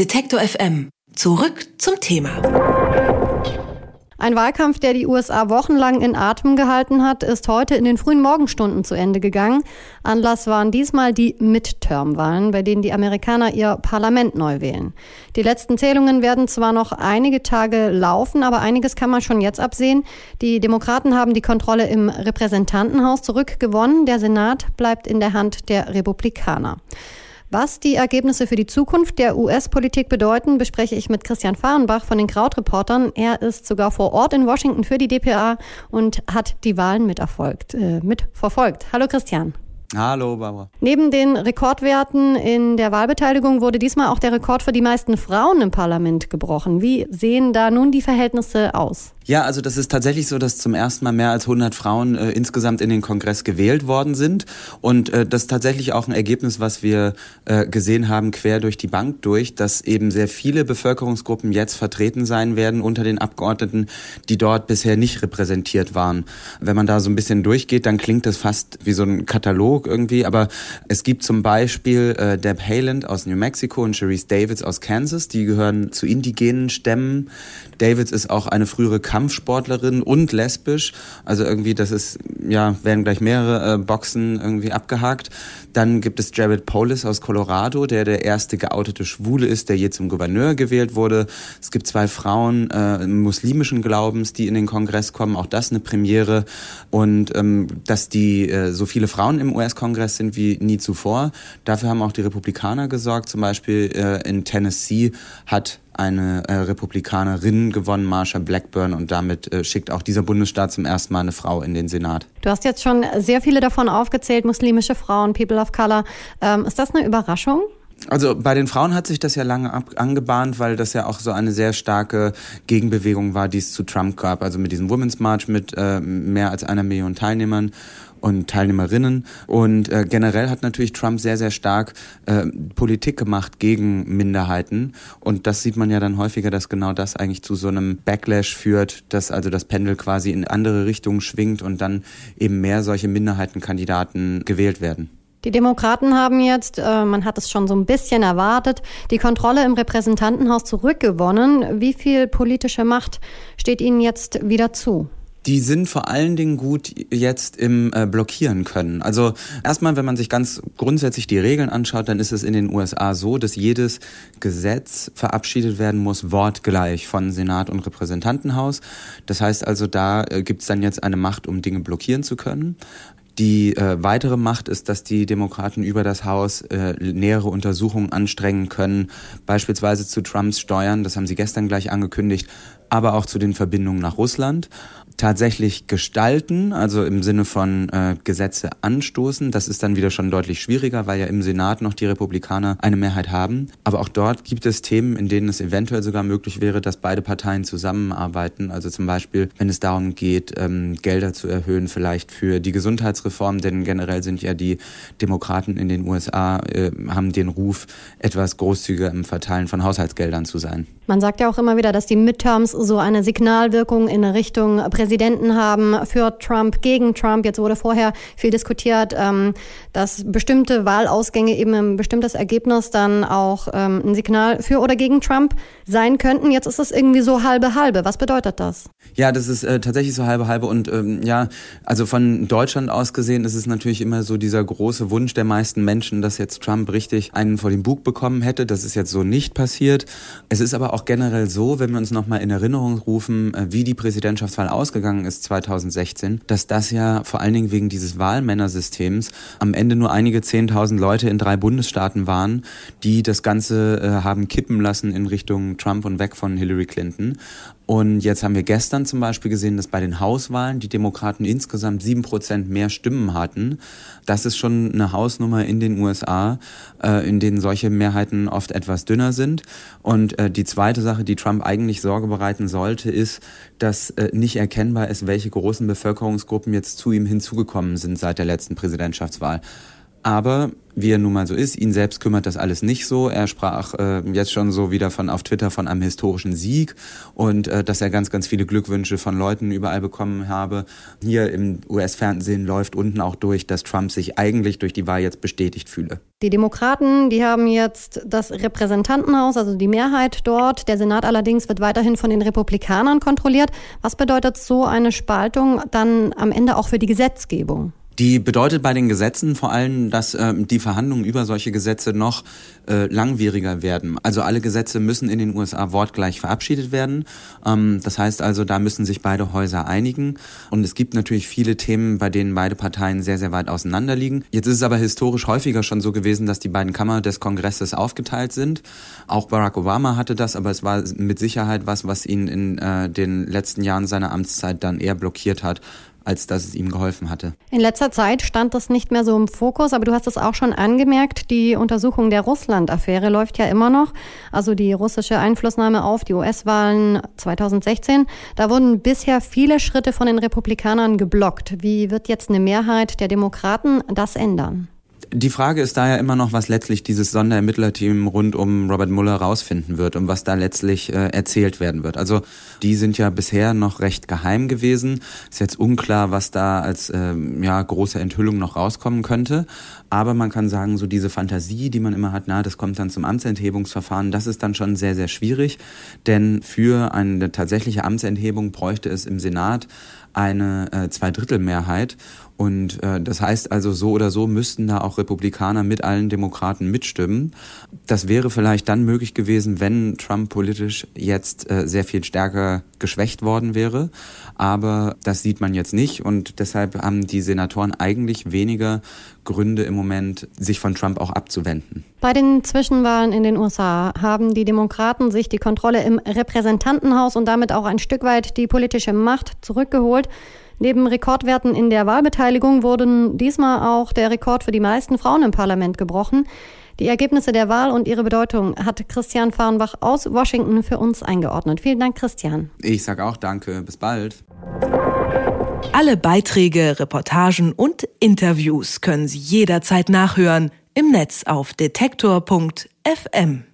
Detektor FM. Zurück zum Thema. Ein Wahlkampf, der die USA wochenlang in Atem gehalten hat, ist heute in den frühen Morgenstunden zu Ende gegangen. Anlass waren diesmal die Midterm-Wahlen, bei denen die Amerikaner ihr Parlament neu wählen. Die letzten Zählungen werden zwar noch einige Tage laufen, aber einiges kann man schon jetzt absehen. Die Demokraten haben die Kontrolle im Repräsentantenhaus zurückgewonnen. Der Senat bleibt in der Hand der Republikaner. Was die Ergebnisse für die Zukunft der US-Politik bedeuten, bespreche ich mit Christian Fahrenbach von den Krautreportern. Er ist sogar vor Ort in Washington für die DPA und hat die Wahlen miterfolgt, äh, mitverfolgt. Hallo Christian. Hallo, Barbara. Neben den Rekordwerten in der Wahlbeteiligung wurde diesmal auch der Rekord für die meisten Frauen im Parlament gebrochen. Wie sehen da nun die Verhältnisse aus? Ja, also das ist tatsächlich so, dass zum ersten Mal mehr als 100 Frauen äh, insgesamt in den Kongress gewählt worden sind. Und äh, das ist tatsächlich auch ein Ergebnis, was wir äh, gesehen haben, quer durch die Bank durch, dass eben sehr viele Bevölkerungsgruppen jetzt vertreten sein werden unter den Abgeordneten, die dort bisher nicht repräsentiert waren. Wenn man da so ein bisschen durchgeht, dann klingt das fast wie so ein Katalog irgendwie. Aber es gibt zum Beispiel äh, Deb Haaland aus New Mexico und Cherise Davids aus Kansas. Die gehören zu indigenen Stämmen. Davids ist auch eine frühere Kampfsportlerin und lesbisch. Also irgendwie, das ist, ja, werden gleich mehrere äh, Boxen irgendwie abgehakt. Dann gibt es Jared Polis aus Colorado, der der erste geoutete Schwule ist, der je zum Gouverneur gewählt wurde. Es gibt zwei Frauen äh, muslimischen Glaubens, die in den Kongress kommen. Auch das eine Premiere. Und ähm, dass die äh, so viele Frauen im US-Kongress sind wie nie zuvor. Dafür haben auch die Republikaner gesorgt. Zum Beispiel äh, in Tennessee hat eine äh, Republikanerin gewonnen, Marsha Blackburn, und damit äh, schickt auch dieser Bundesstaat zum ersten Mal eine Frau in den Senat. Du hast jetzt schon sehr viele davon aufgezählt, muslimische Frauen, People of Color. Ähm, ist das eine Überraschung? Also bei den Frauen hat sich das ja lange ab angebahnt, weil das ja auch so eine sehr starke Gegenbewegung war, die es zu Trump gab. Also mit diesem Women's March mit äh, mehr als einer Million Teilnehmern und Teilnehmerinnen. Und äh, generell hat natürlich Trump sehr, sehr stark äh, Politik gemacht gegen Minderheiten. Und das sieht man ja dann häufiger, dass genau das eigentlich zu so einem Backlash führt, dass also das Pendel quasi in andere Richtungen schwingt und dann eben mehr solche Minderheitenkandidaten gewählt werden. Die Demokraten haben jetzt, äh, man hat es schon so ein bisschen erwartet, die Kontrolle im Repräsentantenhaus zurückgewonnen. Wie viel politische Macht steht ihnen jetzt wieder zu? die sind vor allen Dingen gut jetzt im äh, Blockieren können. Also erstmal, wenn man sich ganz grundsätzlich die Regeln anschaut, dann ist es in den USA so, dass jedes Gesetz verabschiedet werden muss, wortgleich von Senat und Repräsentantenhaus. Das heißt also, da äh, gibt's dann jetzt eine Macht, um Dinge blockieren zu können. Die äh, weitere Macht ist, dass die Demokraten über das Haus äh, nähere Untersuchungen anstrengen können, beispielsweise zu Trumps Steuern, das haben sie gestern gleich angekündigt, aber auch zu den Verbindungen nach Russland tatsächlich gestalten, also im Sinne von äh, Gesetze anstoßen. Das ist dann wieder schon deutlich schwieriger, weil ja im Senat noch die Republikaner eine Mehrheit haben. Aber auch dort gibt es Themen, in denen es eventuell sogar möglich wäre, dass beide Parteien zusammenarbeiten. Also zum Beispiel, wenn es darum geht, ähm, Gelder zu erhöhen, vielleicht für die Gesundheitsreform, denn generell sind ja die Demokraten in den USA, äh, haben den Ruf, etwas großzügiger im Verteilen von Haushaltsgeldern zu sein. Man sagt ja auch immer wieder, dass die Midterms so eine Signalwirkung in Richtung Präsidenten haben für Trump, gegen Trump. Jetzt wurde vorher viel diskutiert, ähm, dass bestimmte Wahlausgänge eben ein bestimmtes Ergebnis dann auch ähm, ein Signal für oder gegen Trump sein könnten. Jetzt ist es irgendwie so halbe halbe. Was bedeutet das? Ja, das ist äh, tatsächlich so halbe halbe und ähm, ja, also von Deutschland aus gesehen ist es natürlich immer so dieser große Wunsch der meisten Menschen, dass jetzt Trump richtig einen vor den Bug bekommen hätte. Das ist jetzt so nicht passiert. Es ist aber auch generell so, wenn wir uns nochmal in Erinnerung rufen, äh, wie die Präsidentschaftswahl ausgegangen ist 2016, dass das ja vor allen Dingen wegen dieses Wahlmännersystems am Ende nur einige zehntausend Leute in drei Bundesstaaten waren, die das Ganze äh, haben kippen lassen in Richtung Trump und weg von Hillary Clinton. Und jetzt haben wir gestern zum Beispiel gesehen, dass bei den Hauswahlen die Demokraten insgesamt sieben Prozent mehr Stimmen hatten. Das ist schon eine Hausnummer in den USA, äh, in denen solche Mehrheiten oft etwas dünner sind. Und äh, die zweite Sache, die Trump eigentlich Sorge bereiten sollte, ist, dass äh, nicht erkennbar ist, welche großen Bevölkerungsgruppen jetzt zu ihm hinzugekommen sind seit der letzten Präsidentschaftswahl. Aber wie er nun mal so ist. Ihn selbst kümmert das alles nicht so. Er sprach äh, jetzt schon so wieder von auf Twitter von einem historischen Sieg und äh, dass er ganz, ganz viele Glückwünsche von Leuten überall bekommen habe. Hier im US-Fernsehen läuft unten auch durch, dass Trump sich eigentlich durch die Wahl jetzt bestätigt fühle. Die Demokraten, die haben jetzt das Repräsentantenhaus, also die Mehrheit dort. Der Senat allerdings wird weiterhin von den Republikanern kontrolliert. Was bedeutet so eine Spaltung dann am Ende auch für die Gesetzgebung? Die bedeutet bei den Gesetzen vor allem, dass äh, die Verhandlungen über solche Gesetze noch äh, langwieriger werden. Also alle Gesetze müssen in den USA wortgleich verabschiedet werden. Ähm, das heißt also, da müssen sich beide Häuser einigen. Und es gibt natürlich viele Themen, bei denen beide Parteien sehr, sehr weit auseinander liegen. Jetzt ist es aber historisch häufiger schon so gewesen, dass die beiden Kammern des Kongresses aufgeteilt sind. Auch Barack Obama hatte das, aber es war mit Sicherheit was, was ihn in äh, den letzten Jahren seiner Amtszeit dann eher blockiert hat, als dass es ihm geholfen hatte. In letzter Zeit stand das nicht mehr so im Fokus, aber du hast es auch schon angemerkt, die Untersuchung der Russland-Affäre läuft ja immer noch. Also die russische Einflussnahme auf die US-Wahlen 2016. Da wurden bisher viele Schritte von den Republikanern geblockt. Wie wird jetzt eine Mehrheit der Demokraten das ändern? Die Frage ist daher immer noch, was letztlich dieses Sonderermittlerteam rund um Robert Mueller rausfinden wird und was da letztlich äh, erzählt werden wird. Also die sind ja bisher noch recht geheim gewesen. Ist jetzt unklar, was da als äh, ja, große Enthüllung noch rauskommen könnte. Aber man kann sagen, so diese Fantasie, die man immer hat, na, das kommt dann zum Amtsenthebungsverfahren, das ist dann schon sehr, sehr schwierig. Denn für eine tatsächliche Amtsenthebung bräuchte es im Senat eine äh, Zweidrittelmehrheit. Und äh, das heißt also, so oder so müssten da auch Republikaner mit allen Demokraten mitstimmen. Das wäre vielleicht dann möglich gewesen, wenn Trump politisch jetzt äh, sehr viel stärker geschwächt worden wäre. Aber das sieht man jetzt nicht und deshalb haben die Senatoren eigentlich weniger Gründe im Moment, sich von Trump auch abzuwenden. Bei den Zwischenwahlen in den USA haben die Demokraten sich die Kontrolle im Repräsentantenhaus und damit auch ein Stück weit die politische Macht zurückgeholt. Neben Rekordwerten in der Wahlbeteiligung wurden diesmal auch der Rekord für die meisten Frauen im Parlament gebrochen. Die Ergebnisse der Wahl und ihre Bedeutung hat Christian Fahrenbach aus Washington für uns eingeordnet. Vielen Dank, Christian. Ich sage auch danke. Bis bald. Alle Beiträge, Reportagen und Interviews können Sie jederzeit nachhören im Netz auf detektor.fm.